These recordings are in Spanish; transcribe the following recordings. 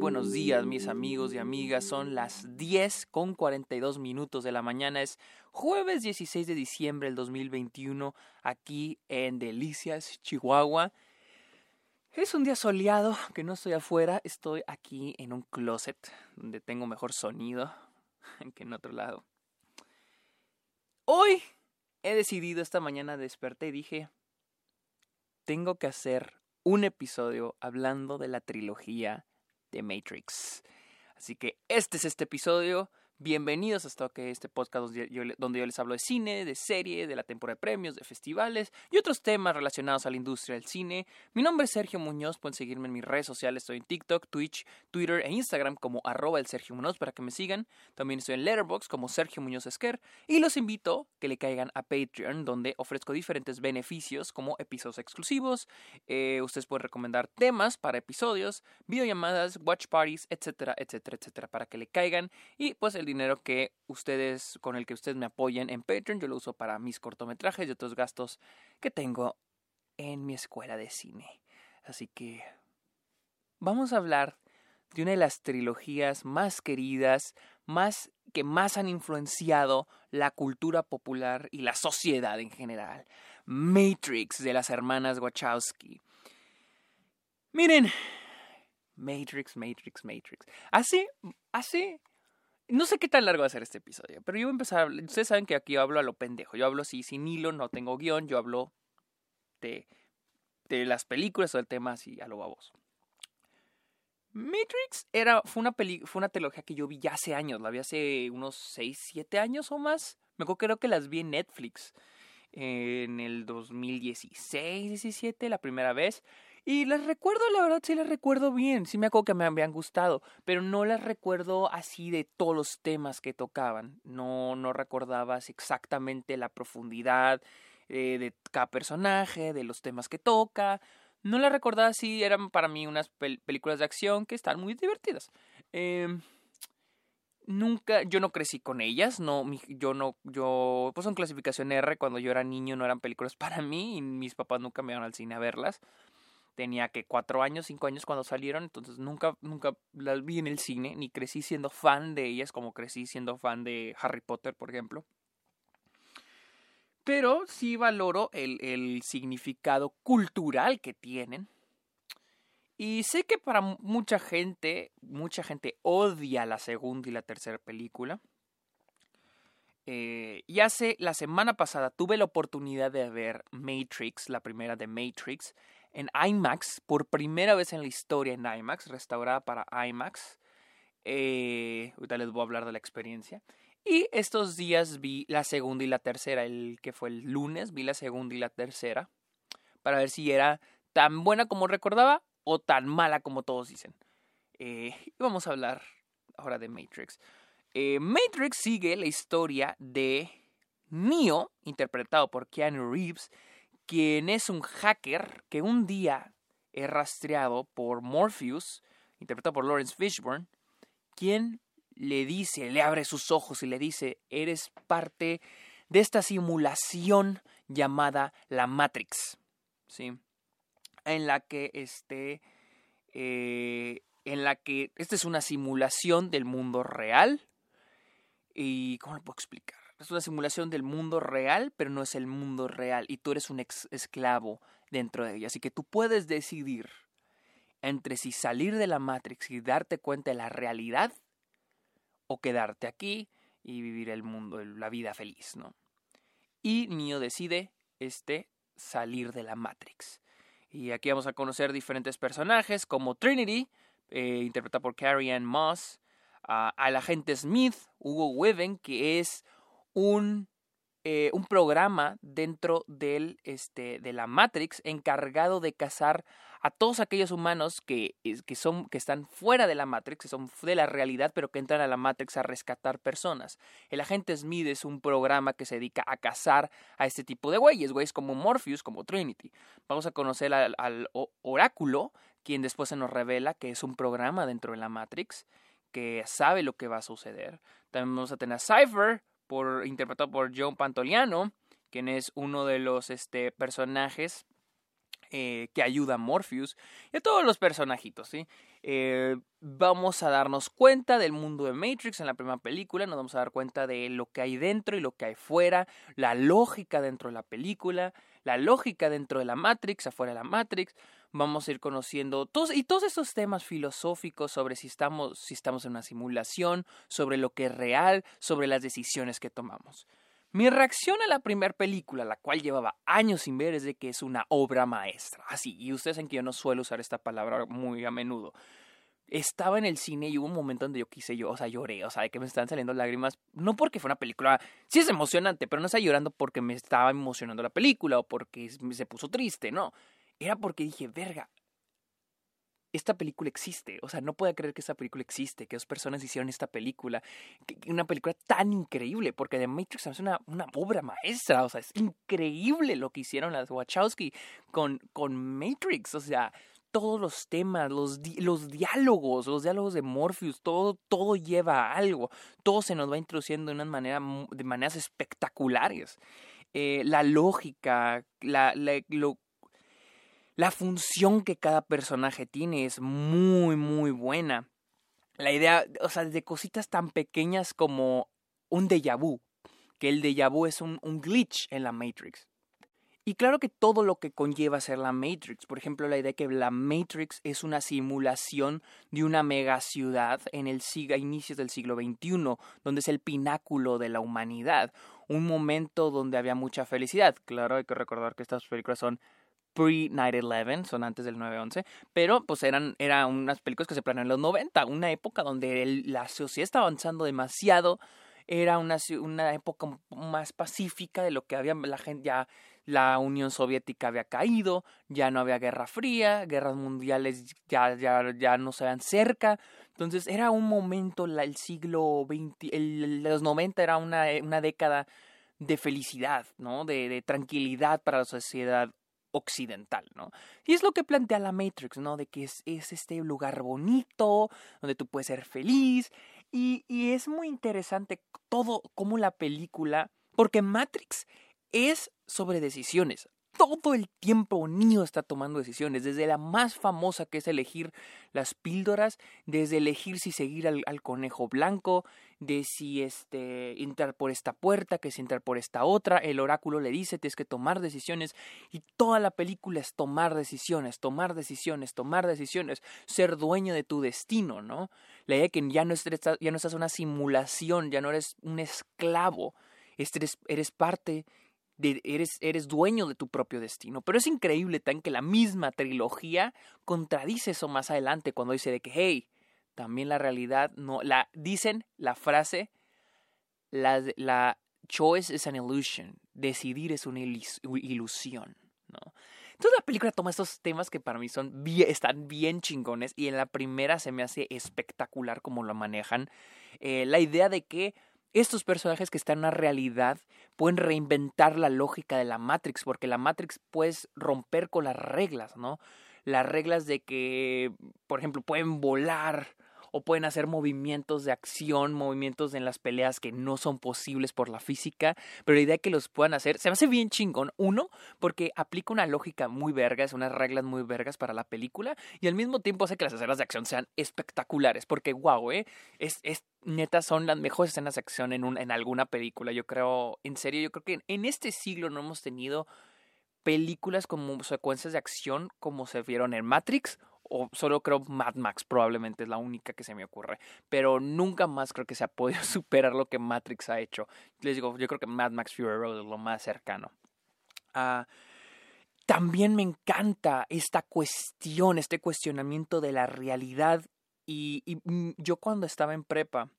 buenos días, mis amigos y amigas. Son las 10 con 42 minutos de la mañana. Es jueves 16 de diciembre del 2021, aquí en Delicias, Chihuahua. Es un día soleado, que no estoy afuera, estoy aquí en un closet donde tengo mejor sonido que en otro lado. Hoy he decidido esta mañana desperté y dije, tengo que hacer un episodio hablando de la trilogía de Matrix. Así que este es este episodio Bienvenidos a que este podcast donde yo, les hablo de cine, de serie, de la temporada de premios, de festivales y otros temas relacionados a la industria del cine. Mi nombre es Sergio Muñoz, pueden seguirme en mis redes sociales, estoy en TikTok, Twitch, Twitter e Instagram como arroba el Sergio Muñoz para que me sigan. También estoy en Letterboxd como Sergio Muñoz Esquer y los invito que le caigan a Patreon donde ofrezco diferentes beneficios como episodios exclusivos. Eh, ustedes pueden recomendar temas para episodios, videollamadas, watch parties, etcétera, etcétera, etcétera, para que le caigan y pues el dinero que ustedes, con el que ustedes me apoyen en Patreon, yo lo uso para mis cortometrajes y otros gastos que tengo en mi escuela de cine. Así que vamos a hablar de una de las trilogías más queridas, más que más han influenciado la cultura popular y la sociedad en general. Matrix de las hermanas Wachowski. Miren, Matrix, Matrix, Matrix. Así, así no sé qué tan largo va a ser este episodio, pero yo voy a empezar. Ustedes saben que aquí yo hablo a lo pendejo. Yo hablo así sin hilo, no tengo guion. Yo hablo de, de las películas o del tema así a lo baboso. Matrix era, fue, una peli, fue una trilogía que yo vi ya hace años. La vi hace unos 6, 7 años o más. Me acuerdo creo que las vi en Netflix en el 2016, 17, la primera vez. Y las recuerdo, la verdad, sí las recuerdo bien. Sí me acuerdo que me habían gustado, pero no las recuerdo así de todos los temas que tocaban. No, no recordabas exactamente la profundidad eh, de cada personaje, de los temas que toca. No las recordaba así, eran para mí unas películas de acción que están muy divertidas. Em, nunca, yo no crecí con ellas, no, yo no, yo, pues en clasificación R, cuando yo era niño no eran películas para mí y mis papás nunca me iban al cine a verlas tenía que cuatro años, cinco años cuando salieron, entonces nunca, nunca las vi en el cine, ni crecí siendo fan de ellas como crecí siendo fan de Harry Potter, por ejemplo. Pero sí valoro el, el significado cultural que tienen. Y sé que para mucha gente, mucha gente odia la segunda y la tercera película. Eh, y hace la semana pasada tuve la oportunidad de ver Matrix, la primera de Matrix, en IMAX, por primera vez en la historia en IMAX, restaurada para IMAX. Eh, ahorita les voy a hablar de la experiencia. Y estos días vi la segunda y la tercera, el que fue el lunes, vi la segunda y la tercera, para ver si era tan buena como recordaba o tan mala como todos dicen. Eh, y vamos a hablar ahora de Matrix. Eh, Matrix sigue la historia de Neo, interpretado por Keanu Reeves, quien es un hacker que un día es rastreado por Morpheus, interpretado por Lawrence Fishburne, quien le dice, le abre sus ojos y le dice, eres parte de esta simulación llamada la Matrix, ¿sí? En la que este, eh, en la que esta es una simulación del mundo real y cómo lo puedo explicar es una simulación del mundo real, pero no es el mundo real y tú eres un esclavo dentro de ella. Así que tú puedes decidir entre si salir de la Matrix y darte cuenta de la realidad o quedarte aquí y vivir el mundo, la vida feliz, ¿no? Y Neo decide este salir de la Matrix. Y aquí vamos a conocer diferentes personajes como Trinity, eh, interpretada por Carrie Ann Moss, al agente Smith, Hugo Weven, que es un, eh, un programa dentro del, este, de la Matrix encargado de cazar a todos aquellos humanos que, que, son, que están fuera de la Matrix, que son de la realidad, pero que entran a la Matrix a rescatar personas. El agente Smith es un programa que se dedica a cazar a este tipo de güeyes, güeyes como Morpheus, como Trinity. Vamos a conocer al, al Oráculo, quien después se nos revela que es un programa dentro de la Matrix, que sabe lo que va a suceder. También vamos a tener a Cypher, por, interpretado por John Pantoliano, quien es uno de los este, personajes eh, que ayuda a Morpheus y a todos los personajitos. Eh, vamos a darnos cuenta del mundo de Matrix en la primera película, nos vamos a dar cuenta de lo que hay dentro y lo que hay fuera, la lógica dentro de la película, la lógica dentro de la Matrix, afuera de la Matrix, vamos a ir conociendo todos y todos esos temas filosóficos sobre si estamos, si estamos en una simulación, sobre lo que es real, sobre las decisiones que tomamos. Mi reacción a la primera película, la cual llevaba años sin ver, es de que es una obra maestra. Así, y ustedes saben que yo no suelo usar esta palabra muy a menudo. Estaba en el cine y hubo un momento donde yo quise yo, o sea, lloré, o sea, de que me estaban saliendo lágrimas, no porque fue una película, sí es emocionante, pero no estaba llorando porque me estaba emocionando la película o porque se puso triste, no. Era porque dije, verga, esta película existe. O sea, no puedo creer que esta película existe, que dos personas hicieron esta película. una película tan increíble, porque The Matrix es una, una obra maestra. O sea, es increíble lo que hicieron las Wachowski con, con Matrix. O sea, todos los temas, los, los diálogos, los diálogos de Morpheus, todo, todo lleva a algo. Todo se nos va introduciendo de, una manera, de maneras espectaculares. Eh, la lógica, la, lo, la función que cada personaje tiene es muy, muy buena. La idea, o sea, de cositas tan pequeñas como un déjà vu, que el déjà vu es un, un glitch en la Matrix. Y claro que todo lo que conlleva ser la Matrix, por ejemplo, la idea de que la Matrix es una simulación de una mega ciudad en el a inicios del siglo XXI, donde es el pináculo de la humanidad, un momento donde había mucha felicidad. Claro, hay que recordar que estas películas son pre-9-11, son antes del 9-11, pero pues eran, eran unas películas que se planearon en los 90, una época donde la sociedad estaba avanzando demasiado, era una, una época más pacífica de lo que había la gente ya la Unión Soviética había caído, ya no había Guerra Fría, guerras mundiales ya, ya, ya no se vean cerca. Entonces era un momento, el siglo XX, el, los 90 era una, una década de felicidad, ¿no? De, tranquilidad para la sociedad occidental, ¿no? Y es lo que plantea la Matrix, ¿no? De que es, es este lugar bonito, donde tú puedes ser feliz. Y, y es muy interesante todo, como la película, porque Matrix es sobre decisiones todo el tiempo Neo está tomando decisiones, desde la más famosa que es elegir las píldoras, desde elegir si seguir al, conejo blanco, de si este, entrar por esta puerta, que si entrar por esta otra, el oráculo le dice tienes que tomar decisiones y toda la película es tomar decisiones, tomar decisiones, tomar decisiones, ser dueño de tu destino, ¿no? La idea de que ya no, estás, ya no una simulación, ya no eres un esclavo, eres parte eres, eres dueño de tu propio destino. Pero es increíble tan que la misma trilogía contradice eso más adelante cuando dice de que, hey, también la realidad no, la, dicen la frase, la, la choice is an illusion, decidir es una ilusión, ¿no? Entonces la película toma estos temas que para mí son están bien chingones y en la primera se me hace espectacular como lo manejan. Eh, la idea de que estos personajes que están en la realidad pueden reinventar la lógica de la Matrix, porque la Matrix puedes romper con las reglas, ¿no? Las reglas de que, por ejemplo, pueden volar, o pueden hacer movimientos de acción, movimientos en las peleas que no son posibles por la física, pero la idea de que los puedan hacer se me hace bien chingón. Uno, porque aplica una lógica muy vergas, unas reglas muy vergas para la película y al mismo tiempo hace que las escenas de acción sean espectaculares, porque wow, eh, es, es neta son las mejores escenas de acción en, un, en alguna película. Yo creo, en serio, yo creo que en este siglo no hemos tenido películas como secuencias de acción como se vieron en Matrix o solo creo Mad Max probablemente es la única que se me ocurre, pero nunca más creo que se ha podido superar lo que Matrix ha hecho. Les digo, yo creo que Mad Max Fury Road es lo más cercano. Ah, también me encanta esta cuestión, este cuestionamiento de la realidad y, y mm, yo cuando estaba en prepa,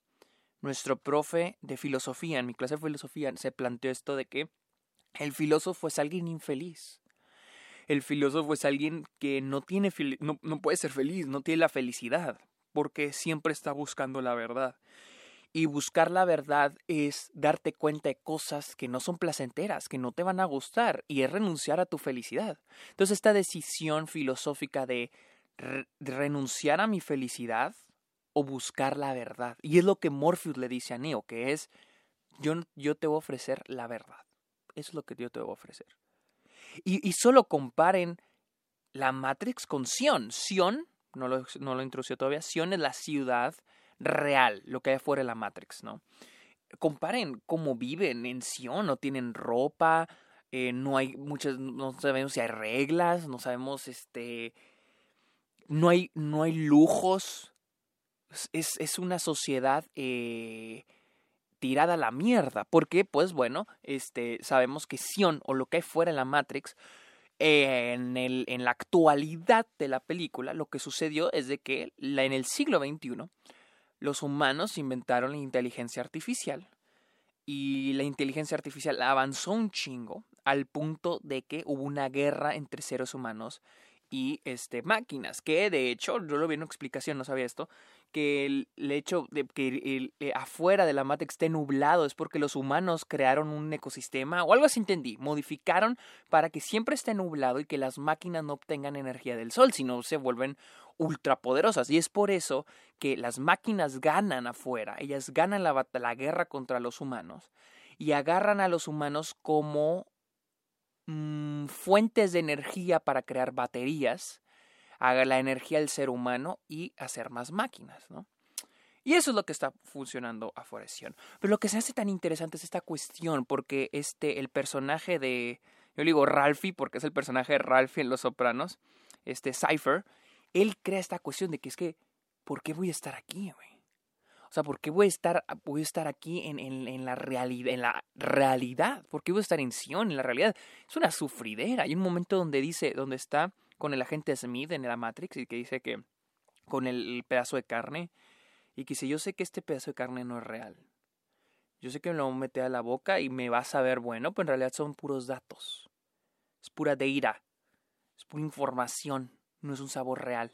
nuestro profe de filosofía, en mi clase de filosofía, se planteó esto de que el filósofo es alguien infeliz el filósofo es alguien que no tiene no, no puede ser feliz, no tiene la felicidad, porque siempre está buscando la verdad. Y buscar la verdad es darte cuenta de cosas que no son placenteras, que no te van a gustar, y es renunciar a tu felicidad. Entonces esta decisión filosófica de, renunciar a mi felicidad o buscar la verdad. Y es lo que Morpheus le dice a Neo, que es, yo, yo te voy a ofrecer la verdad. Es lo que yo te voy a ofrecer. Y, solo comparen la Matrix con Sion. Sion, no lo, no lo introdució todavía, Sion es la ciudad real, lo que hay afuera de la Matrix, ¿no? Comparen cómo viven en Sion, no tienen ropa, eh, no hay muchas, no sabemos si hay reglas, no sabemos, este, no hay, no hay lujos, es, es una sociedad eh, tirada a la mierda. Porque, pues bueno, este, sabemos que Sion o lo que hay fuera en la Matrix, en, el, en la actualidad de la película, lo que sucedió es de que en el siglo XXI los humanos inventaron la inteligencia artificial y la inteligencia artificial avanzó un chingo al punto de que hubo una guerra entre seres humanos y este, máquinas, que de hecho, yo lo vi en una explicación, no sabía esto, que el, hecho de que eh, afuera de la Matrix esté nublado es porque los humanos crearon un ecosistema o algo así entendí, modificaron para que siempre esté nublado y que las máquinas no obtengan energía del sol, sino se vuelven ultrapoderosas. Y es por eso que las máquinas ganan afuera, ellas ganan la, la guerra contra los humanos y agarran a los humanos como Mm, fuentes de energía para crear baterías, haga la energía del ser humano y hacer más máquinas, ¿no? Y eso es lo que está funcionando a. Pero lo que se hace tan interesante es esta cuestión, porque este, el personaje de, yo digo Ralphie, porque es el personaje de Ralphie en Los Sopranos, este Cypher, él crea esta cuestión de que es que, ¿por qué voy a estar aquí, güey? O sea, ¿por qué voy a estar, voy a estar aquí en, en, la realidad, en la realidad? ¿Por qué voy a estar en Sion, en la realidad? Es una sufridera. Hay un momento donde dice, donde está con el agente Smith en la Matrix y que dice que con el, pedazo de carne y que dice, yo sé que este pedazo de carne no es real. Yo sé que me lo voy a meter a la boca y me va a saber bueno, pero en realidad son puros datos. Es pura deira. Es pura información. No es un sabor real.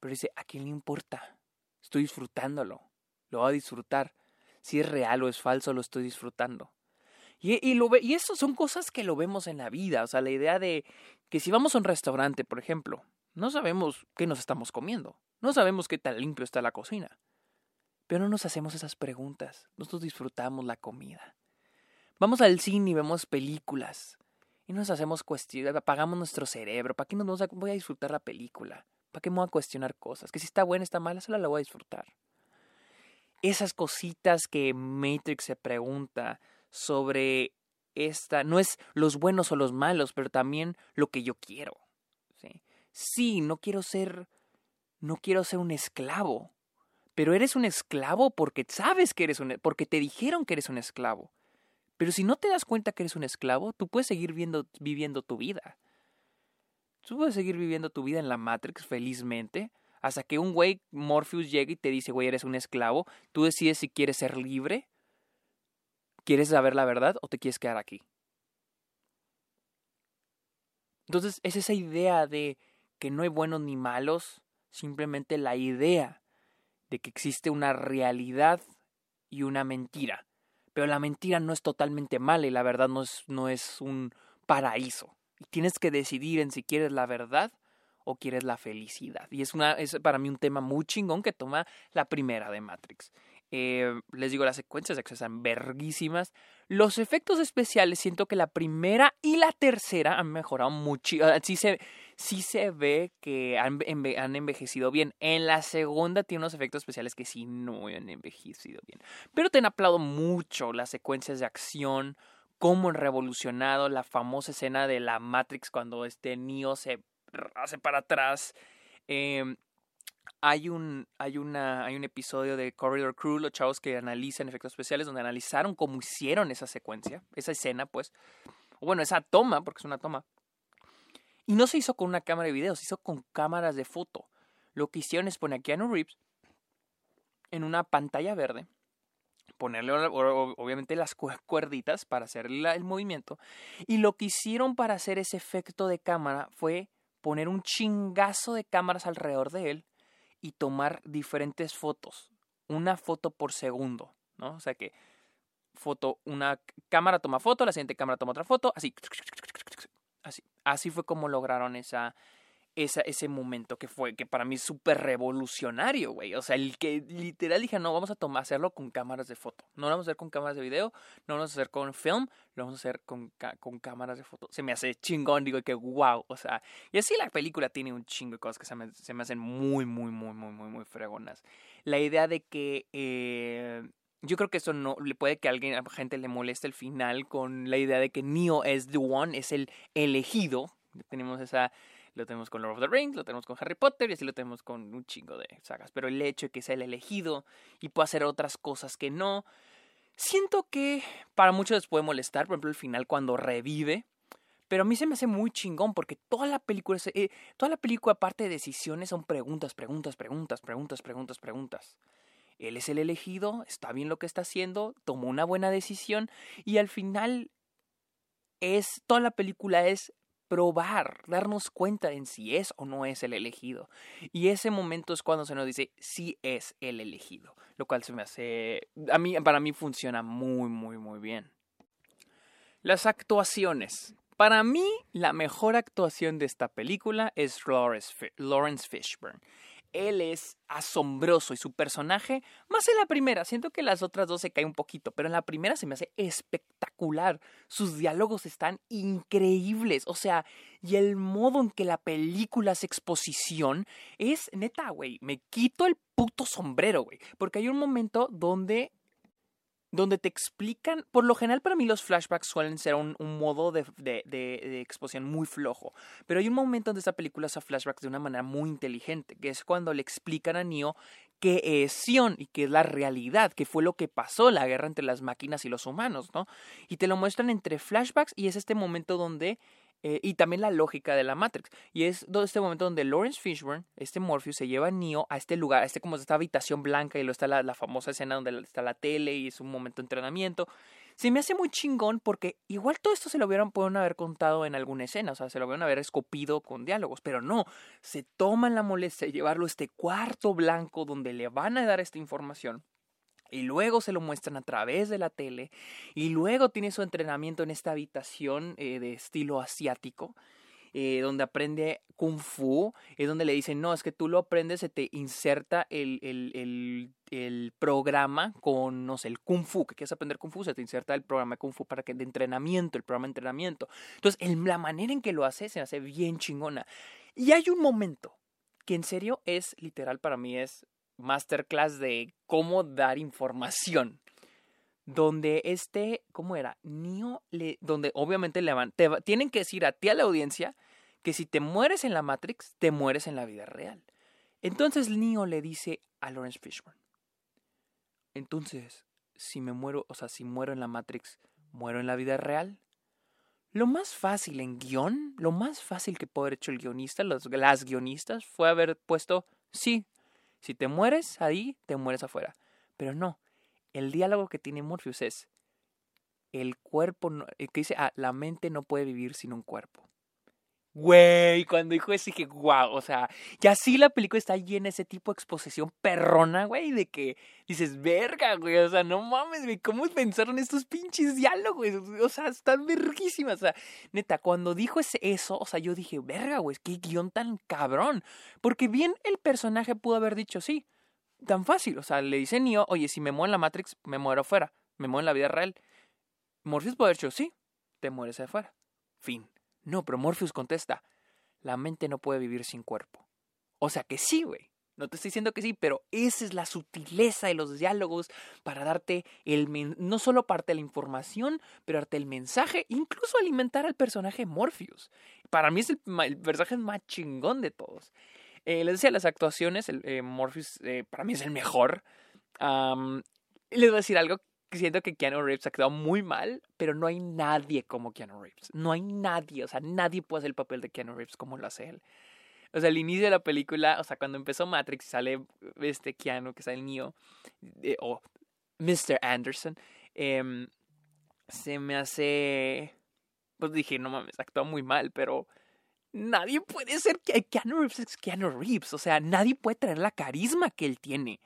Pero dice, ¿a quién le importa? Estoy disfrutándolo. Lo voy a disfrutar. Si es real o es falso, lo estoy disfrutando. Y, y, eso son cosas que lo vemos en la vida. O sea, la idea de que si vamos a un restaurante, por ejemplo, no sabemos qué nos estamos comiendo. No sabemos qué tan limpio está la cocina. Pero no nos hacemos esas preguntas. Nosotros disfrutamos la comida. Vamos al cine y vemos películas. Y nos hacemos cuestiones, apagamos nuestro cerebro. ¿Para qué nos vamos a, voy a disfrutar la película? ¿Para qué me voy a cuestionar cosas? Que si está buena, está mala, solo la voy a disfrutar. Esas cositas que Matrix se pregunta sobre esta, no es los buenos o los malos, pero también lo que yo quiero. Sí, sí no quiero ser, no quiero ser un esclavo, pero eres un esclavo porque sabes que eres un, porque te dijeron que eres un esclavo. Pero si no te das cuenta que eres un esclavo, tú puedes seguir viviendo tu vida. Tú puedes seguir viviendo tu vida en la Matrix felizmente hasta que un güey Morpheus llegue y te dice, güey, eres un esclavo. Tú decides si quieres ser libre, quieres saber la verdad o te quieres quedar aquí. Entonces es esa idea de que no hay buenos ni malos, simplemente la idea de que existe una realidad y una mentira. Pero la mentira no es totalmente mala y la verdad no es, no es un paraíso. Y tienes que decidir en si quieres la verdad o quieres la felicidad. Y es, una, es para mí un tema muy chingón que toma la primera de Matrix. Eh, les digo, las secuencias de acción están verguísimas. Los efectos especiales, siento que la primera y la tercera han mejorado mucho. Ah, sí se, sí se ve que han, envejecido bien. En la segunda tiene unos efectos especiales que sí no han envejecido bien. Pero te han aplaudo mucho las secuencias de acción cómo han revolucionado la famosa escena de la Matrix cuando este Neo se hace para atrás. Em, hay un, hay, una, hay un episodio de Corridor Crew, los chavos que analizan efectos especiales, donde analizaron cómo hicieron esa secuencia, esa escena, pues. O bueno, esa toma, porque es una toma. Y no se hizo con una cámara de video, se hizo con cámaras de foto. Lo que hicieron es poner a Keanu Reeves en una pantalla verde ponerle obviamente las cuerditas para hacer el movimiento. Y lo que hicieron para hacer ese efecto de cámara fue poner un chingazo de cámaras alrededor de él y tomar diferentes fotos. Una foto por segundo, ¿no? O sea que foto, una cámara toma foto, la siguiente cámara toma otra foto, así. Así, así fue como lograron esa, esa, ese momento que fue, que para mí es súper revolucionario, güey. O sea, el que literal dije, no, vamos a tomar, hacerlo con cámaras de foto. No lo vamos a hacer con cámaras de video, no lo vamos a hacer con film, lo vamos a hacer con, con cámaras de foto. Se me hace chingón, digo que wow. O sea, y así la película tiene un chingo de cosas que se me, se me hacen muy, muy, muy, muy, muy, muy fregonas. La idea de que... Eh, yo creo que eso no le puede que a alguien, gente le moleste el final con la idea de que Neo es the one, es el elegido. Tenemos esa lo tenemos con Lord of the Rings, lo tenemos con Harry Potter y así lo tenemos con un chingo de sagas. Pero el hecho de que sea el elegido y pueda hacer otras cosas que no, siento que para muchos les puede molestar. Por ejemplo, el final cuando revive. Pero a mí se me hace muy chingón porque toda la película, eh, toda la película aparte de decisiones son preguntas, preguntas, preguntas, preguntas, preguntas, preguntas. Él es el elegido, está bien lo que está haciendo, tomó una buena decisión y al final es toda la película es probar, darnos cuenta en si es o no es el elegido. Y ese momento es cuando se nos dice si es el elegido, lo cual se me hace, a mí, para mí funciona muy, muy, muy bien. Las actuaciones. Para mí, la mejor actuación de esta película es Lawrence Fishburne él es asombroso y su personaje, más en la primera, siento que las otras dos se caen un poquito, pero en la primera se me hace espectacular. Sus diálogos están increíbles, o sea, y el modo en que la película hace exposición es neta, güey, me quito el puto sombrero, güey, porque hay un momento donde donde te explican, por lo general para mí los flashbacks suelen ser un, modo de, exposición muy flojo, pero hay un momento donde esta película hace flashbacks de una manera muy inteligente, que es cuando le explican a Neo qué es Sion y qué es la realidad, qué fue lo que pasó, la guerra entre las máquinas y los humanos, ¿no? Y te lo muestran entre flashbacks y es este momento donde eh, y también la lógica de la Matrix. Y es este momento donde Lawrence Fishburne, este Morpheus, se lleva a Neo a este lugar, a este como esta habitación blanca y luego está la, famosa escena donde está la tele y es un momento de entrenamiento. Se me hace muy chingón porque igual todo esto se lo hubieran podido haber contado en alguna escena, o sea, se lo hubieran haber escopido con diálogos, pero no, se toman la molestia de llevarlo a este cuarto blanco donde le van a dar esta información y luego se lo muestran a través de la tele y luego tiene su entrenamiento en esta habitación eh, de estilo asiático eh, donde aprende kung fu es donde le dicen no es que tú lo aprendes se te inserta el, el, el, el programa con no sé el kung fu que quieres aprender kung fu se te inserta el programa de kung fu para que de entrenamiento el programa de entrenamiento entonces la manera en que lo hace se hace bien chingona. Y hay un momento que en serio es literal para mí es masterclass de cómo dar información. Donde este, ¿cómo era? Neo, le, donde obviamente le van, te, tienen que decir a ti a la audiencia que si te mueres en la Matrix, te mueres en la vida real. Entonces Neo le dice a Lawrence Fishburne, entonces, si me muero, o sea, si muero en la Matrix, ¿muero en la vida real? Lo más fácil en guion, lo más fácil que pudo haber hecho el guionista, los, las guionistas, fue haber puesto, sí, si te mueres ahí, te mueres afuera. Pero no, el diálogo que tiene Morpheus es, el cuerpo, eh, que dice, ah, la mente no puede vivir sin un cuerpo. Güey, cuando dijo eso dije, wow, o sea, ya sí la película está llena de ese tipo de exposición perrona, güey, de que dices, verga, güey, o sea, no mames, güey, ¿cómo pensaron estos pinches diálogos? O sea, están verguísimas, o sea, neta, cuando dijo ese, eso, o sea, yo dije, verga, güey, qué guion tan cabrón, porque bien el personaje pudo haber dicho, sí, tan fácil, o sea, le dice Neo, oye, si me muero en la Matrix, me muero afuera, me muero en la vida real. Morpheus puede haber dicho, sí, te mueres afuera, fin. No, pero Morpheus contesta, la mente no puede vivir sin cuerpo. O sea que sí, güey. No te estoy diciendo que sí, pero esa es la sutileza de los diálogos para darte el no solo parte de la información, pero darte el mensaje, incluso alimentar al personaje Morpheus. Para mí es el, personaje más chingón de todos. Eh, les decía las actuaciones, eh, Morpheus eh, para mí es el mejor. les voy a decir algo siento que Keanu Reeves ha quedado muy mal, pero no hay nadie como Keanu Reeves. No hay nadie, o sea, nadie puede hacer el papel de Keanu Reeves como lo hace él. O sea, al inicio de la película, o sea, cuando empezó Matrix sale este Keanu, que es el Neo, o Mr. Anderson, em, se me hace... Pues dije, no mames, actúa muy mal, pero nadie puede ser Keanu Reeves es Keanu Reeves. O sea, nadie puede traer la carisma que él tiene.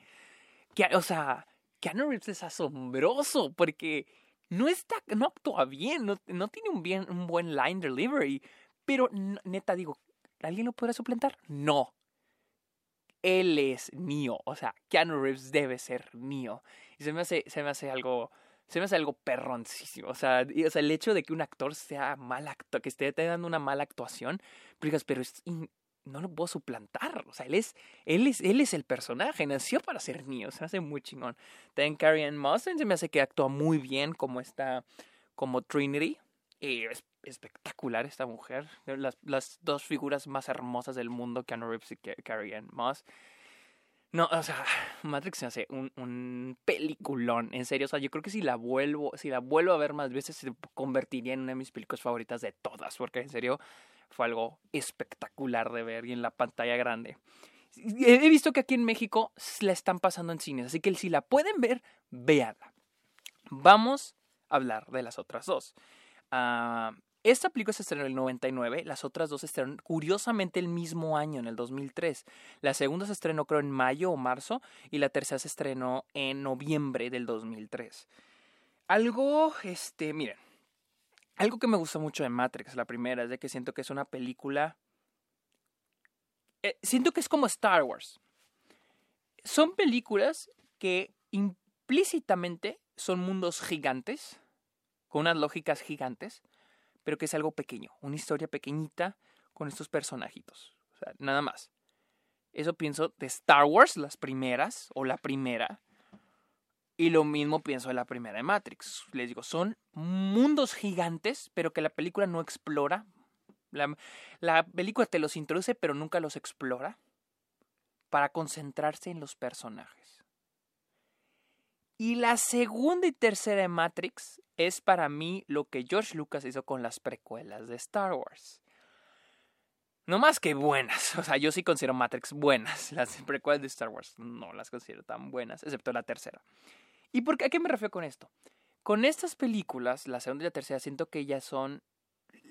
Que, o sea, Keanu Reeves es asombroso porque no está, no actúa bien, no, tiene un, bien, un buen line delivery, pero neta digo, ¿Alguien lo podrá suplantar? No. Él es Neo. O sea, Keanu Reeves debe ser Neo. Y se me hace, se me hace algo. Se me hace algo perroncísimo. O sea, o sea, el hecho de que un actor sea mal actor, que esté dando una mala actuación, pero digas, pero es no lo puedo suplantar. O sea, él es, él es, él es el personaje, nació para ser Neo, se hace muy chingón. También Carrie Ann Moss se me hace que actúa muy bien como está, como Trinity. Y es espectacular esta mujer. Las, las dos figuras más hermosas del mundo, Keanu Reeves y Carrie Ann Moss. No, o sea, Matrix se hace un, un, peliculón, en serio. O sea, yo creo que si la vuelvo, si la vuelvo a ver más veces, se convertiría en una de mis películas favoritas de todas. Porque en serio, fue algo espectacular de ver y en la pantalla grande. He visto que aquí en México la están pasando en cines, así que si la pueden ver, véanla. Vamos a hablar de las otras dos. Uh, esta película se estrenó en el 99, las otras dos se estrenaron curiosamente el mismo año, en el 2003. La segunda se estrenó creo en mayo o marzo y la tercera se estrenó en noviembre del 2003. Algo, este, miren, algo que me gusta mucho de Matrix, la primera, es de que siento que es una película... Eh, siento que es como Star Wars. Son películas que implícitamente son mundos gigantes, con unas lógicas gigantes, pero que es algo pequeño, una historia pequeñita con estos personajitos. O sea, nada más. Eso pienso de Star Wars, las primeras, o la primera, y lo mismo pienso de la primera de Matrix. Les digo, son mundos gigantes, pero que la película no explora. La, película te los introduce, pero nunca los explora. Para concentrarse en los personajes. Y la segunda y tercera de Matrix es para mí lo que George Lucas hizo con las precuelas de Star Wars. No más que buenas. O sea, yo sí considero Matrix buenas. Las precuelas de Star Wars no las considero tan buenas, excepto la tercera. ¿Y por qué, a qué me refiero con esto? Con estas películas, la segunda y la tercera, siento que ya son...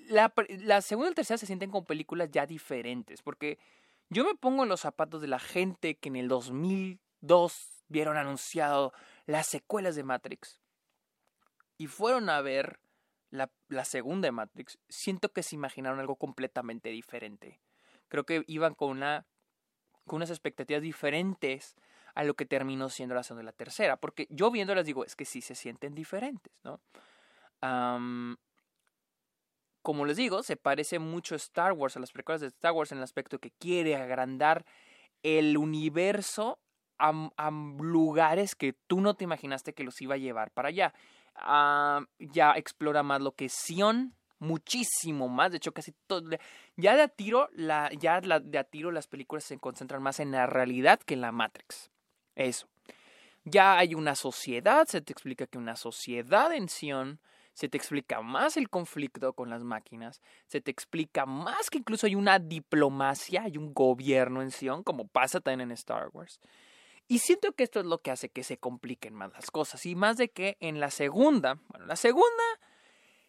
La, la segunda y la tercera se sienten como películas ya diferentes, porque yo me pongo en los zapatos de la gente que en el 2002 vieron anunciado las secuelas de Matrix y fueron a ver la, la, segunda de Matrix, siento que se imaginaron algo completamente diferente. Creo que iban con, una, con unas expectativas diferentes a lo que terminó siendo la segunda y la tercera. Porque yo viéndolas digo, es que sí se sienten diferentes, ¿no? como les digo, se parece mucho a Star Wars, a las precuelas de Star Wars en el aspecto que quiere agrandar el universo a, lugares que tú no te imaginaste que los iba a llevar para allá. ya explora más lo que es Sion, muchísimo más. De hecho, casi todo. Ya de a tiro, la, ya de a tiro las películas se concentran más en la realidad que en la Matrix. Eso. Ya hay una sociedad, se te explica que una sociedad en Sion, se te explica más el conflicto con las máquinas, se te explica más que incluso hay una diplomacia, hay un gobierno en Sion, como pasa también en Star Wars. Y siento que esto es lo que hace que se compliquen más las cosas. Y más de que en la segunda, bueno, la segunda,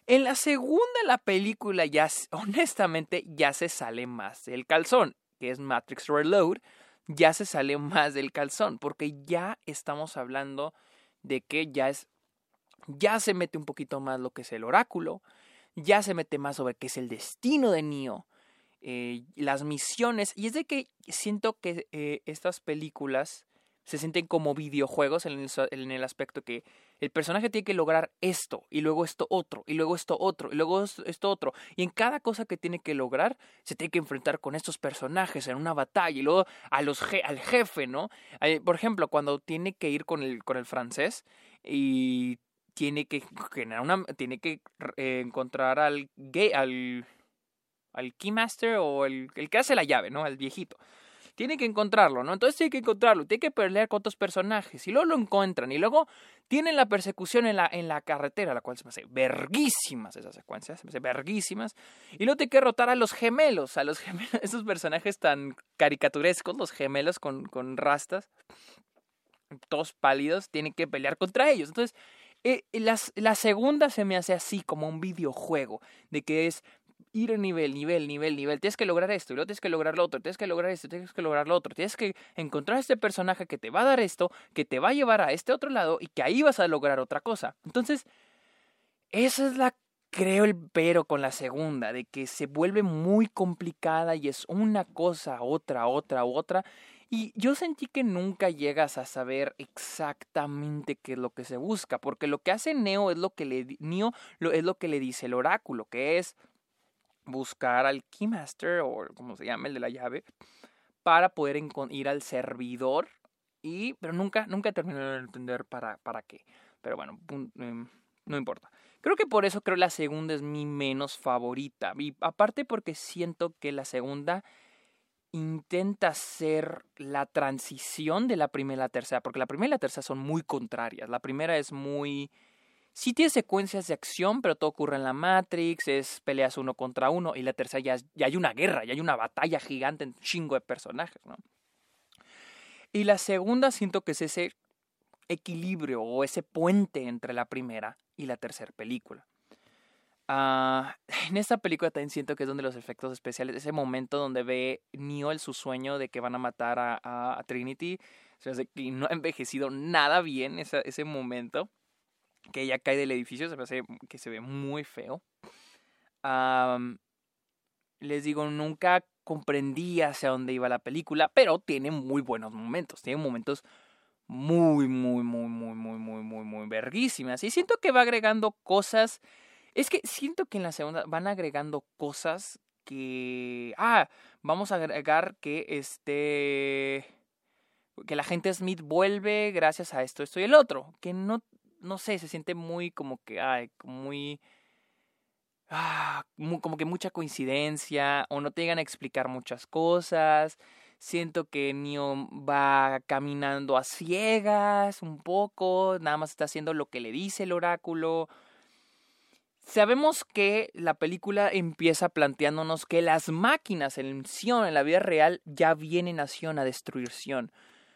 en la segunda la película ya, honestamente, ya se sale más del calzón, que es Matrix Reload, ya se sale más del calzón, porque ya estamos hablando de que ya es, ya se mete un poquito más lo que es el oráculo, ya se mete más sobre qué es el destino de Neo, eh, las misiones, y es de que siento que eh, estas películas se sienten como videojuegos en el, aspecto que el personaje tiene que lograr esto, y luego esto otro, y luego esto otro, y luego esto, otro. Y en cada cosa que tiene que lograr, se tiene que enfrentar con estos personajes en una batalla, y luego a los al jefe, ¿no? Por ejemplo, cuando tiene que ir con el, con el francés y tiene que una, tiene que eh, encontrar al gay, al, al keymaster o el, el que hace la llave, ¿no? Al viejito tiene que encontrarlo, ¿no? Entonces tiene que encontrarlo, tiene que pelear con otros personajes, y luego lo encuentran, y luego tienen la persecución en la, en la carretera, la cual se me hace verguísimas esas secuencias, se me hace verguísimas, y luego tiene que rotar a los gemelos, a los gemelos, esos personajes tan caricaturescos, los gemelos con, con rastas, todos pálidos, tienen que pelear contra ellos. Entonces, eh, la segunda se me hace así como un videojuego, de que es ir a nivel, nivel, nivel, nivel. Tienes que lograr esto, y luego tienes que lograr lo otro, tienes que lograr esto, tienes que lograr lo otro. Tienes que encontrar este personaje que te va a dar esto, que te va a llevar a este otro lado y que ahí vas a lograr otra cosa. Entonces, esa es la creo el pero con la segunda, de que se vuelve muy complicada y es una cosa, otra, otra, otra. Y yo sentí que nunca llegas a saber exactamente qué es lo que se busca, porque lo que hace Neo es lo que le, Neo es lo que le dice el oráculo, que es buscar al Keymaster o como se llama el de la llave para poder ir al servidor y pero nunca nunca terminé de entender para para qué. Pero bueno em, no importa. Creo que por eso creo la segunda es mi menos favorita. Y aparte porque siento que la segunda intenta ser la transición de la primera y la tercera porque la primera y la tercera son muy contrarias. La primera es muy Sí tiene secuencias de acción, pero todo ocurre en la Matrix, es peleas uno contra uno, y la tercera ya, ya hay una guerra, ya hay una batalla gigante en chingo de personajes, ¿no? Y la segunda siento que es ese equilibrio o ese puente entre la primera y la tercera película. Ah, en esta película también siento que es donde los efectos especiales, ese momento donde ve Neo el su sueño de que van a matar a, a, Trinity, se que no ha envejecido nada bien ese, ese momento que ella cae del edificio, se parece que se ve muy feo. les digo, nunca comprendí hacia dónde iba la película, pero tiene muy buenos momentos, tiene momentos muy, muy, muy, muy, muy, muy, muy, muy verguísimas. Y siento que va agregando cosas, es que siento que en la segunda van agregando cosas que, ah, vamos a agregar que este, que la gente Smith vuelve gracias a esto, esto y el otro, que no no sé, se siente muy como que, ay, muy, ah, como que mucha coincidencia, o no te llegan a explicar muchas cosas. Siento que Neo va caminando a ciegas un poco, nada más está haciendo lo que le dice el oráculo. Sabemos que la película empieza planteándonos que las máquinas en Sion, en la vida real, ya vienen a Sion a destruir Sion.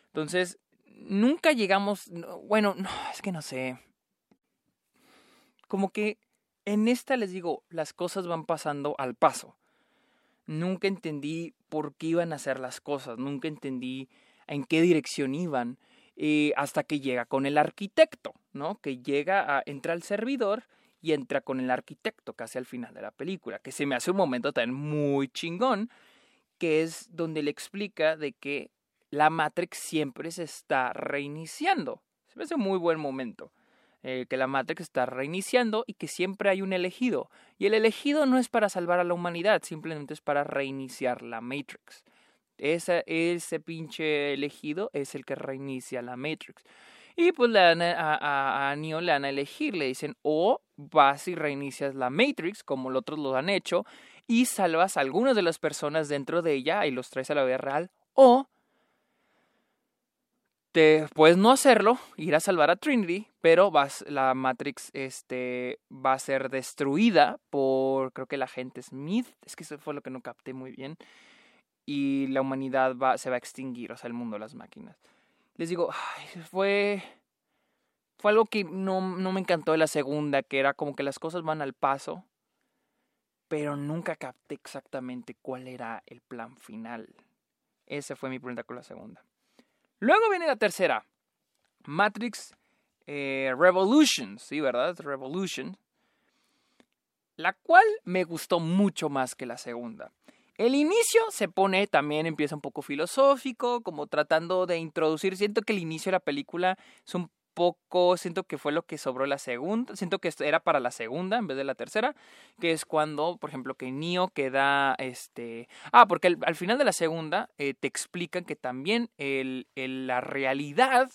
Entonces, nunca llegamos, bueno, no, es que no sé. Como que en esta les digo, las cosas van pasando al paso. Nunca entendí por qué iban a hacer las cosas, nunca entendí en qué dirección iban, eh, hasta que llega con el arquitecto, ¿no? Que llega a, entra al servidor y entra con el arquitecto casi al final de la película, que se me hace un momento también muy chingón, que es donde le explica de que la Matrix siempre se está reiniciando. Se me hace un muy buen momento. Eh, que la Matrix está reiniciando y que siempre hay un elegido. Y el elegido no es para salvar a la humanidad, simplemente es para reiniciar la Matrix. Ese, pinche elegido es el que reinicia la Matrix. Y pues le dan a, a, Neo le van a elegir, le dicen o vas y reinicias la Matrix, como los otros lo han hecho, y salvas a algunas de las personas dentro de ella y los traes a la vida real, o este, puedes no hacerlo, ir a salvar a Trinity, pero la Matrix este, va a ser destruida por, creo que la agente Smith, es que eso fue lo que no capté muy bien, y la humanidad va, se va a extinguir, o sea, el mundo, las máquinas. Les digo, fue, fue algo que no, no me encantó de la segunda, que era como que las cosas van al paso, pero nunca capté exactamente cuál era el plan final. Ese fue mi pregunta con la segunda. Luego viene la tercera, Matrix eh, Revolution, sí, ¿verdad? Revolution. La cual me gustó mucho más que la segunda. El inicio se pone, también empieza un poco filosófico, como tratando de introducir, siento que el inicio de la película es un poco, siento que fue lo que sobró la segunda, siento que era para la segunda en vez de la tercera, que es cuando, por ejemplo, que Neo queda, este, ah, porque al final de la segunda eh, te explican que también el, la realidad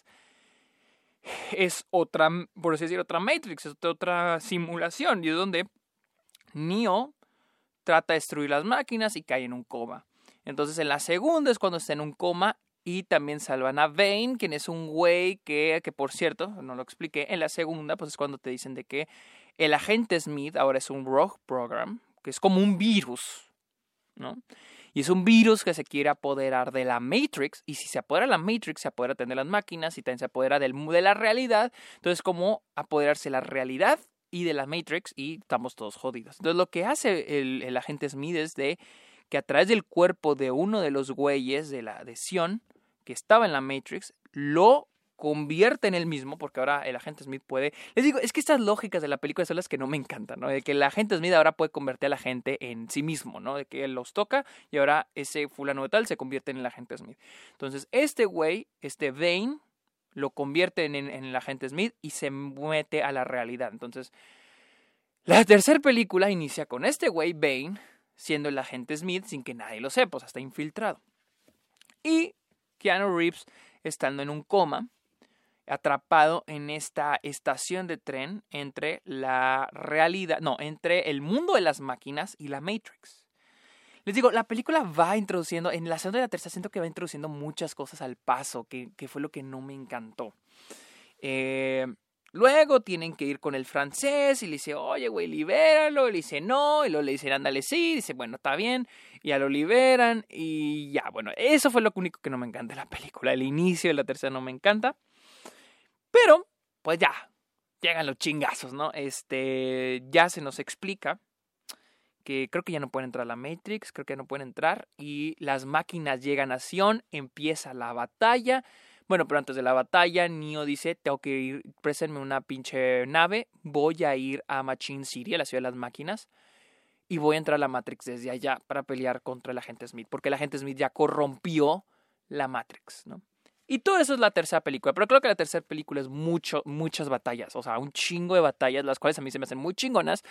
es otra, por así decir, otra Matrix, es otra simulación, y es donde Neo trata de destruir las máquinas y cae en un coma. Entonces en la segunda es cuando está en un coma y también salvan a Vane, quien es un güey que, que, por cierto, no lo expliqué, en la segunda, pues es cuando te dicen de que el agente Smith ahora es un rogue program, que es como un virus, ¿no? Y es un virus que se quiere apoderar de la Matrix, y si se apodera de la Matrix, se apodera de las máquinas, y también se apodera del, de la realidad, entonces como apoderarse de la realidad y de la Matrix, y estamos todos jodidos. Entonces lo que hace el, el agente Smith es de que a través del cuerpo de uno de los güeyes de la adhesión que estaba en la Matrix, lo convierte en el mismo, porque ahora el agente Smith puede. Les digo, es que estas lógicas de la película son las que no me encantan, ¿no? De que el agente Smith ahora puede convertir a la gente en sí mismo, ¿no? De que él los toca y ahora ese fulano de tal se convierte en el agente Smith. Entonces, este güey, este Vane, lo convierte en, en, el agente Smith y se mete a la realidad. Entonces, la tercera película inicia con este güey, Bane, siendo el agente Smith sin que nadie lo sepa, o sea, está infiltrado. Y Keanu Reeves estando en un coma, atrapado en esta estación de tren entre la realidad, no, entre el mundo de las máquinas y la Matrix. Les digo, la película va introduciendo, en la segunda y la tercera siento que va introduciendo muchas cosas al paso, que, que fue lo que no me encantó. Eh, luego tienen que ir con el francés y le dice, oye, güey, libéralo. Y le dice, no. Y luego le dicen, ándale, sí. Y dice, bueno, está bien. Y ya lo liberan. Y ya, bueno, eso fue lo único que no me encanta de la película. El inicio de la tercera no me encanta. Pero, pues ya, llegan los chingazos, ¿no? Este, ya se nos explica que creo que ya no pueden entrar a la Matrix, creo que ya no pueden entrar y las máquinas llegan a Sion, empieza la batalla. Bueno, pero antes de la batalla, Neo dice, tengo que ir, présenme una pinche nave, voy a ir a Machine City, a la ciudad de las máquinas, y voy a entrar a la Matrix desde allá para pelear contra el agente Smith, porque el agente Smith ya corrompió la Matrix, ¿no? Y todo eso es la tercera película. Pero creo que la tercera película es mucho, muchas batallas. O sea, un chingo de batallas, las cuales a mí se me hacen muy chingonas.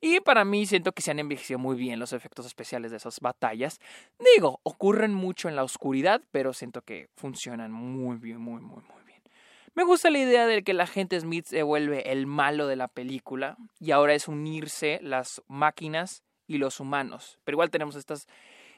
Y para mí siento que se han envejecido muy bien los efectos especiales de esas batallas. Digo, ocurren mucho en la oscuridad, pero siento que funcionan muy bien, muy, muy, muy bien. Me gusta la idea de que la gente Smith se vuelve el malo de la película. Y ahora es unirse las máquinas y los humanos. Pero igual tenemos estas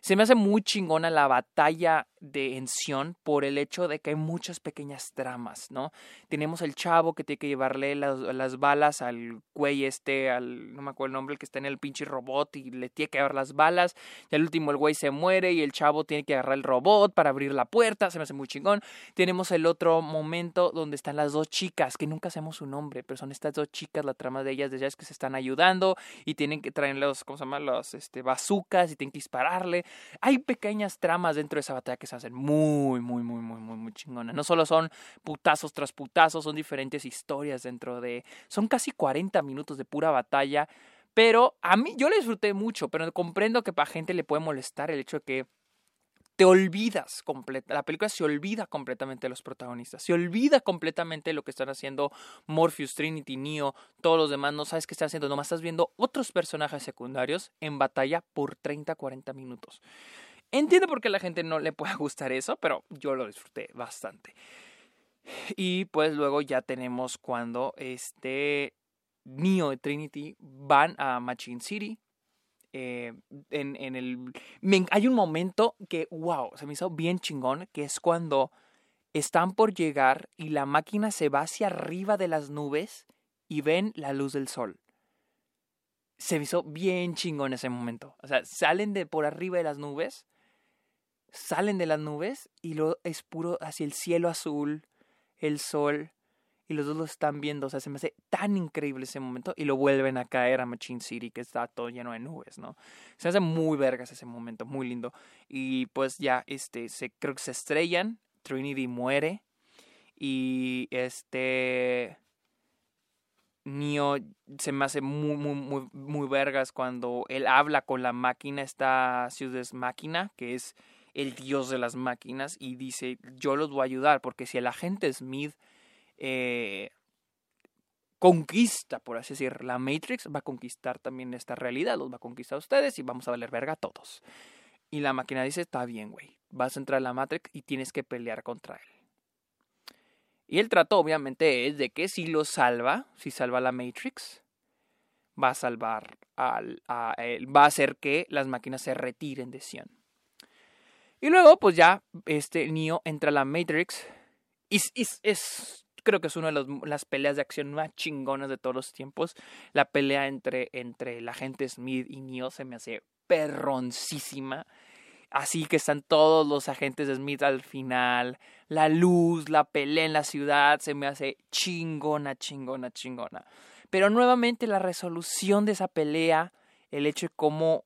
se me hace muy chingona la batalla de Ención por el hecho de que hay muchas pequeñas tramas, ¿no? Tenemos el chavo que tiene que llevarle las, las, balas al güey este, al, no me acuerdo el nombre, el que está en el pinche robot y le tiene que dar las balas. Y al último el güey se muere y el chavo tiene que agarrar el robot para abrir la puerta, se me hace muy chingón. Tenemos el otro momento donde están las dos chicas, que nunca sabemos su nombre, pero son estas dos chicas, la trama de ellas de ellas que se están ayudando y tienen que traer los, ¿cómo se llama? Los este, bazucas y tienen que dispararle. Hay pequeñas tramas dentro de esa batalla que se hacen muy, muy, muy, muy, muy, muy. No solo son putazos tras putazos, son diferentes historias dentro de... Son casi 40 minutos de pura batalla. Pero a mí, yo le disfruté mucho, pero comprendo que para gente le puede molestar el hecho de que te olvidas completa, la película se olvida completamente de los protagonistas, se olvida completamente lo que están haciendo Morpheus, Trinity, Neo, todos los demás, no sabes qué están haciendo, nomás estás viendo otros personajes secundarios en batalla por 30, 40 minutos. Entiendo por qué la gente no le puede gustar eso, pero yo lo disfruté bastante. Y pues luego ya tenemos cuando este Neo y Trinity van a Machine City, eh, en, el... hay un momento que, wow, se me hizo bien chingón, que es cuando están por llegar y la máquina se va hacia arriba de las nubes y ven la luz del sol. Se me hizo bien chingón ese momento. O sea, salen de por arriba de las nubes, salen de las nubes y lo es puro hacia el cielo azul, el sol, y los dos lo están viendo. O sea, se me hace tan increíble ese momento y lo vuelven a caer a Machine City, que está todo lleno de nubes, ¿no? Se hace muy vergas ese momento, muy lindo. Y pues ya, este, se, creo que se estrellan, Trinity muere y este... Neo se me hace muy, muy, muy, muy vergas cuando él habla con la máquina, esta Ciudad Máquina, que es el dios de las máquinas, y dice, yo los voy a ayudar, porque si el agente Smith eh, conquista, por así decir, la Matrix, va a conquistar también esta realidad, los va a conquistar a ustedes y vamos a valer verga a todos. Y la máquina dice, está bien, güey, vas a entrar a la Matrix y tienes que pelear contra él. Y el trato obviamente es de que si lo salva, si salva la Matrix, va a salvar al, a él, va a hacer que las máquinas se retiren de Sion. Y luego, pues ya, este Neo entra a la Matrix. Y es, creo que es una de las peleas de acción más chingonas de todos los tiempos. La pelea entre, entre la gente Smith y Neo se me hace perroncísima. Así que están todos los agentes de Smith al final. La luz, la pelea en la ciudad se me hace chingona, chingona, chingona. Pero nuevamente la resolución de esa pelea, el hecho de cómo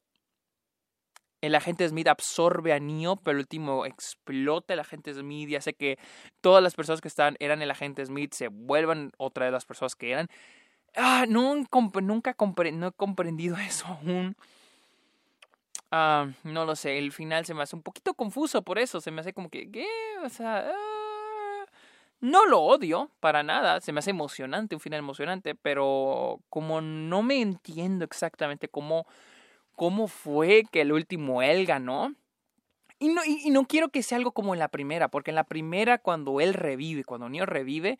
el agente Smith absorbe a Neo, pero el último explota el agente Smith y hace que todas las personas que estaban, eran el agente Smith se vuelvan otra de las personas que eran. Ah, no, nunca he comprendido eso aún. Ah, no lo sé, el final se me hace un poquito confuso por eso, se me hace como que. O sea, ah, no lo odio para nada, se me hace emocionante, un final emocionante, pero como no me entiendo exactamente cómo cómo fue que el último él ganó. Y no, y, no quiero que sea algo como en la primera, porque en la primera cuando él revive, cuando Neo revive,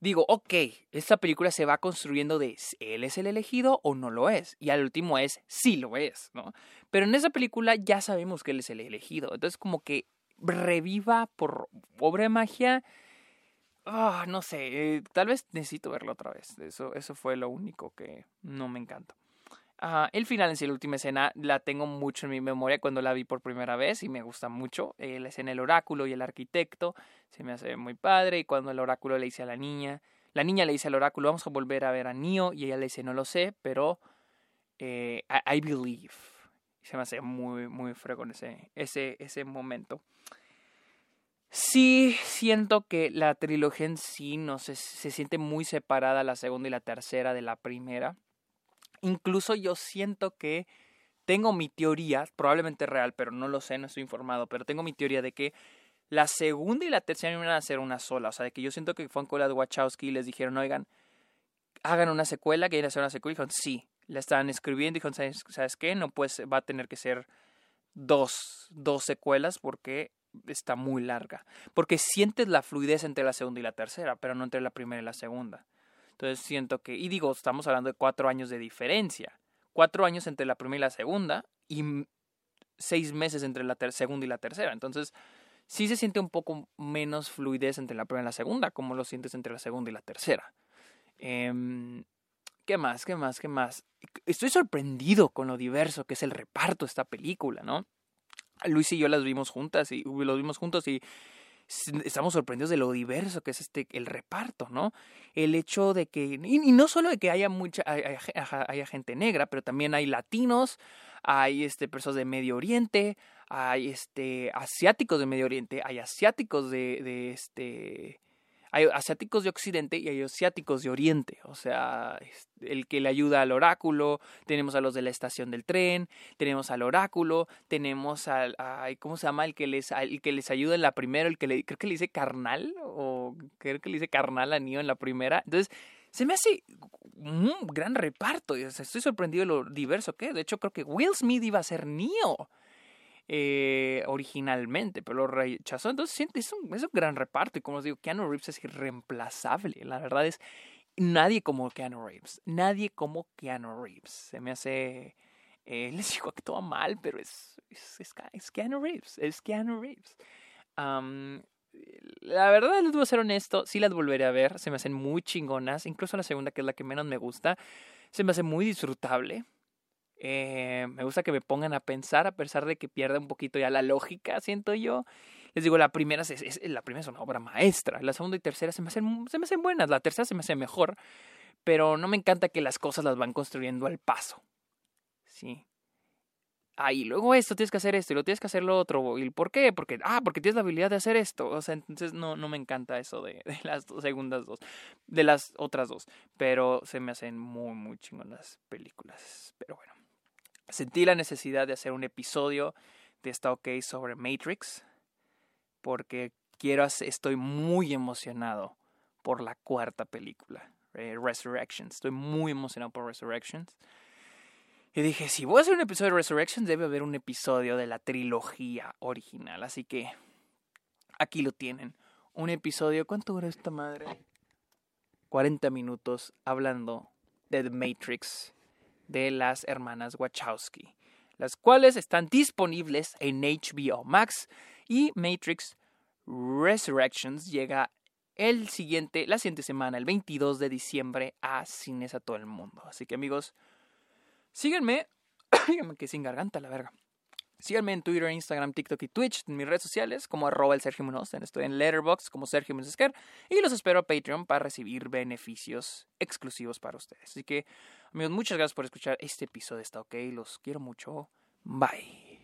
digo, ok, esta película se va construyendo de él es el elegido o no lo es. Y al último es sí lo es, ¿no? Pero en esa película ya sabemos que él es el elegido. Entonces como que reviva por obra de magia. Ah, no sé, eh, tal vez necesito verlo otra vez. Eso, eso fue lo único que no me encanta el final en la última escena, la tengo mucho en mi memoria cuando la vi por primera vez y me gusta mucho. Eh, la escena del oráculo y el arquitecto se me hace muy padre. Y cuando el oráculo le dice a la niña, la niña le dice al oráculo, vamos a volver a ver a Neo. Y ella le dice, no lo sé, pero eh, I, believe. Se me hace muy, muy fregón ese, ese, ese momento. Sí, siento que la trilogía en sí no se, se siente muy separada la segunda y la tercera de la primera. Incluso yo siento que tengo mi teoría, probablemente real, pero no lo sé, no estoy informado, pero tengo mi teoría de que la segunda y la tercera iban a ser una sola. O sea, de que yo siento que fue con la de Wachowski y les dijeron, oigan, hagan una secuela, que a hacer una secuela. Y dijeron, sí. La estaban escribiendo y dijeron, ¿sabes, ¿sabes qué? No, pues va a tener que ser dos, dos secuelas porque está muy larga. Porque sientes la fluidez entre la segunda y la tercera, pero no entre la primera y la segunda. Entonces siento que, y digo, estamos hablando de cuatro años de diferencia. Cuatro años entre la primera y la segunda y seis meses entre la segunda y la tercera. Entonces, sí se siente un poco menos fluidez entre la primera y la segunda, como lo sientes entre la segunda y la tercera. Em, ¿Qué más? ¿Qué más? ¿Qué más? Estoy sorprendido con lo diverso que es el reparto de esta película, ¿no? Luis y yo las vimos juntas y los vimos juntos y estamos sorprendidos de lo diverso que es este el reparto, ¿no? El hecho de que y, no solo de que haya mucha haya, gente negra, pero también hay latinos, hay este personas de Medio Oriente, hay este asiáticos de Medio Oriente, hay asiáticos de, de este hay asiáticos de Occidente y hay asiáticos de Oriente. O sea, el que le ayuda al oráculo, tenemos a los de la estación del tren, tenemos al oráculo, tenemos al, ¿cómo se llama? El que les, el que les ayuda en la primera, el que le, creo que le dice carnal, o creo que le dice carnal a Neo en la primera. Entonces, se me hace un gran reparto. estoy sorprendido de lo diverso que es. De hecho, creo que Will Smith iba a ser Neo eh, originalmente, pero lo rechazó. Entonces es un, es un gran reparto y como os digo, Keanu Reeves es irreemplazable. La verdad es nadie como Keanu Reeves. Nadie como Keanu Reeves. Se me hace... Eh, les digo, actúa mal, pero es, es, es, Keanu Reeves. Es Keanu Reeves. la verdad, les voy a ser honesto, sí las volveré a ver. Se me hacen muy chingonas. Incluso la segunda, que es la que menos me gusta, se me hace muy disfrutable. Eh, me gusta que me pongan a pensar a pesar de que pierda un poquito ya la lógica, siento yo. Les digo, la primera es, la primera es una obra maestra. La segunda y tercera se me, hacen, se me hacen buenas. La tercera se me hace mejor. Pero no me encanta que las cosas las van construyendo al paso. Sí. Ah, y luego esto, tienes que hacer esto y lo tienes que hacer lo otro. ¿Y por qué? Porque, ah, porque tienes la habilidad de hacer esto. O sea, entonces no, no me encanta eso de, de las dos, segundas dos, de las otras dos. Pero se me hacen muy, muy chingonas películas. Pero bueno. Sentí la necesidad de hacer un episodio de esta OK sobre Matrix porque quiero estoy muy emocionado por la cuarta película, eh, Resurrections. Estoy muy emocionado por Resurrections. Y dije, si voy a hacer un episodio de Resurrections, debe haber un episodio de la trilogía original. Así que aquí lo tienen. Un episodio, ¿cuánto dura esta madre? 40 minutos hablando de The Matrix de las hermanas Wachowski, las cuales están disponibles en HBO Max y Matrix Resurrections llega el siguiente, la siguiente semana, el 22 de diciembre, a cines a todo el mundo. Así que amigos, síganme, díganme que sin garganta la verga. Síganme en Twitter, Instagram, TikTok y Twitch, en mis redes sociales, como arroba el Sergio Munoz. Estoy en Letterboxd como Sergio Munoz Y los espero a Patreon para recibir beneficios exclusivos para ustedes. Así que, amigos, muchas gracias por escuchar este episodio. Está ok, los quiero mucho. Bye.